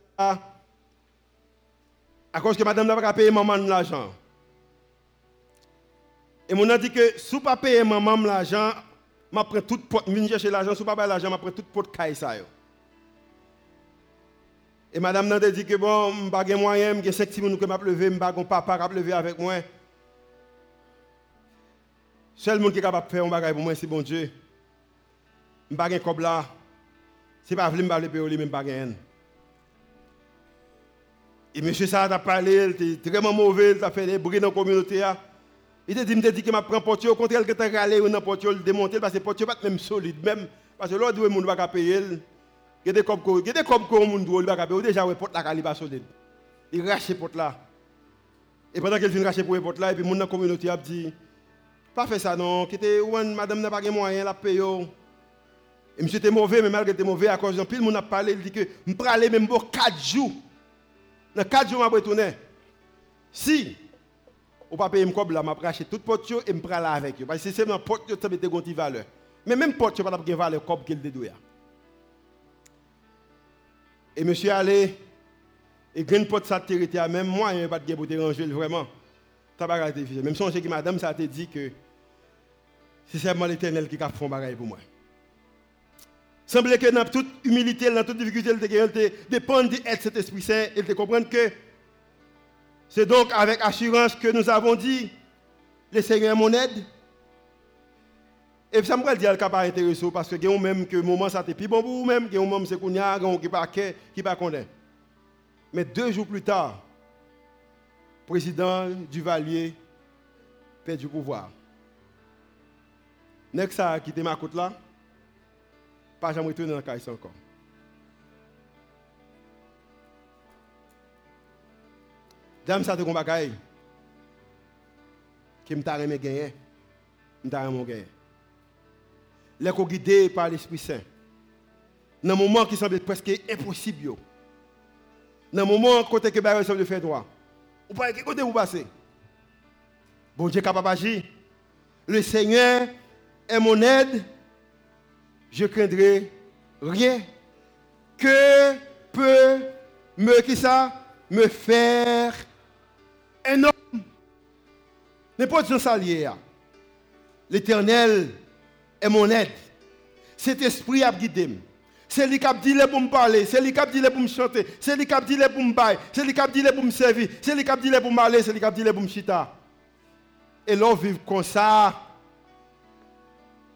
à cause que madame n'a pas payé maman l'argent. Et mon a dit que si pas payer maman l'argent, je prends toute porte, je chercher l'argent, si pas payer l'argent, je prends toute porte caille ça. Et madame n'a dit que bon, je n'ai pas de moyen, je que si je peux lever, je n'ai pas papa qui lever avec moi. Seul monde qui est capable de faire un bagage pour moi, c'est bon Dieu. Je n'ai pas de là. C'est pas voulu me payer, même pas de Et monsieur ça a parlé, il était très mauvais, il a fait des bruits dans la communauté. Il te dit, il dit que je prends portier, au contraire, tu as allé dans le portier, le démonter, parce que le portier n'est pas même solide, même, parce que l'autre, le monde ne va pas payer. Il y a des copes il a le monde ne va pas payer, déjà, le porte là, il pas solide. Il rache le porte là. Et pendant qu'il vient racher pour le porte là, et puis le monde dans la communauté a dit, pas fait ça non, qui était, madame n'a pas de moyens, la paye. Et monsieur était mauvais, mais malgré était mauvais, à cause d'un pile, mon a parlé, il dit que je peux aller même pour 4 jours. Dans 4 jours, je vais retourner. Si ou pas payer là, m'a acheter toute porte et me prendre là avec eux parce que c'est une porte ça mette gonti valeur. Mais même porte pas de valeur comme qu'il dédouya. Et monsieur allé et grande porte ça territé même moi il pas de déranger vraiment. Ça va. Même songe que madame ça te dit que c'est seulement l'Éternel qui a fait bagaille pour moi. Semble que dans toute humilité, dans toute difficulté, elle dépend de cet Esprit Saint, elle te comprendre que c'est donc avec assurance que nous avons dit, le Seigneur est mon aide. Et ça me dire que pas intéressant parce que a même que moment ça plus bon pour vous même, il a même c'est qu'on y a qui pas qui pas connaît. Mais deux jours plus tard, le président Duvalier perd du pouvoir. Next ça a quitté ma côte là, la caisse encore. Dame ça te guidés par l'Esprit Saint. Un moment qui semble presque impossible. Dans un moment côté que Baron semble faire droit. Ou pas quel côté vous passez? Bon Dieu capable d'agir. Le Seigneur est mon aide. Je craindrai rien. Que peut me qui ça me faire un homme. N'importe qui s'allier. L'éternel est mon aide. Cet esprit a guidé. C'est lui qui a dit pour me parler, c'est lui qui a dit pour me chanter, c'est lui qui a dit pour me bailler, c'est lui qui a dit pour me servir, c'est lui qui a dit pour m'aller, c'est lui qui a dit pour me chita. Et l'on vit comme ça,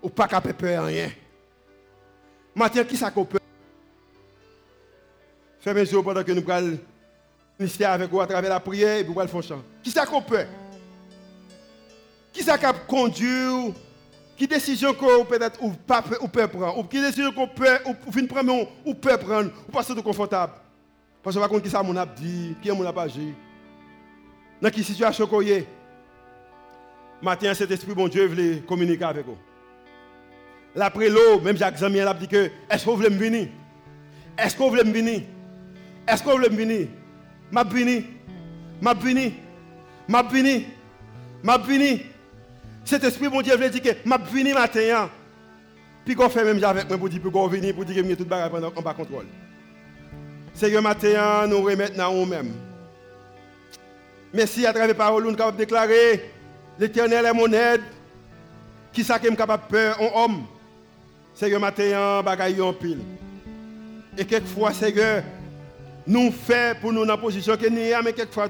ou pas qu'à peur rien. Maintenant, qui ça qu'on peut? Fermez les yeux pendant que nous parlons ministère avec vous à travers la prière et vous le faire chant. Qui ça qu'on peut? Qui ça qui a conduit Qui décision qu'on peut-être ou pas peut prendre? Ou qui décision qu'on peut ou prendre ou peut prendre ou passer de confortable? Parce que par qui ça mon a dit, qui mon a pas. Dans quelle situation qu'on est? Matin, cet esprit, bon Dieu, veut communiquer avec vous. L'après l'eau, même Jacques Zamien a dit que est-ce vous voulez me venir? Est-ce vous voulez me venir? Est-ce vous voulez me venir? M'a béni, m'a béni, m'a béni, m'a béni. Cet esprit, mon Dieu, veut dire que m'a béni matin. Hein. Puis qu'on fait même avec moi pour dire qu'on venir, pour dire que tout le pendant qu'on pas contrôle. Seigneur, matin, hein, nous remettons dans nous-mêmes. Merci à travers les paroles, nous sommes déclarer l'éternel est mon aide. Qui ça qui est capable de peur, un homme. Seigneur, matin, bagaille en pile. Et quelquefois, Seigneur, nous faisons pour nous dans la position que nous sommes, mais quelquefois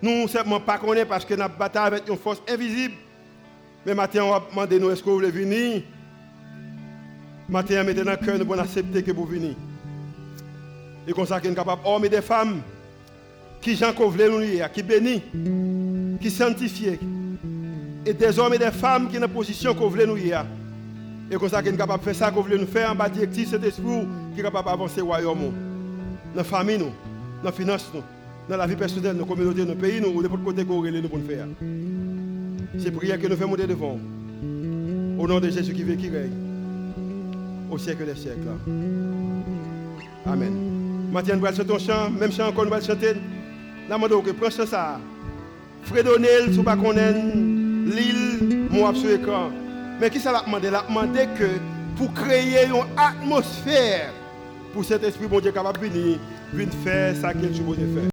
nous ne savons pas connaître parce que nous bataille avec une force invisible. Mais maintenant, on va demander nous est-ce que vous voulez venir? Maintenant, mettez dans le cœur, nous pouvons accepter que vous venez. Et comme ça, nous sommes capables, hommes et des femmes, qui voulait nous qui bénissent, qui sanctifient. Et des hommes et des femmes qui sont dans la position qu'on nous Et comme ça, qu'on est capable de faire ça qu'on veut nous faire en bas directif, cet esprit qui est capable d'avancer au royaume. Dans la famille, dans la finance, dans la vie personnelle, dans la communauté, dans le pays, nous, ou n'importe côté qu'on nous pour nous faire. C'est prière que nous faisons monter devant. Au nom de Jésus qui veut qui règne. Au siècle des siècles. Amen. Maintenant, nous allons chanter un chant, même chant qu'on va chanter. Nous demandons que prends ça. Fredonel, sous pas qu'on l'île, mon sur. Mais qui ça l'a demandé? Il a demandé que pour créer une atmosphère pour cet esprit bon Dieu capable de venir, venir faire ça qu'il supposé faire.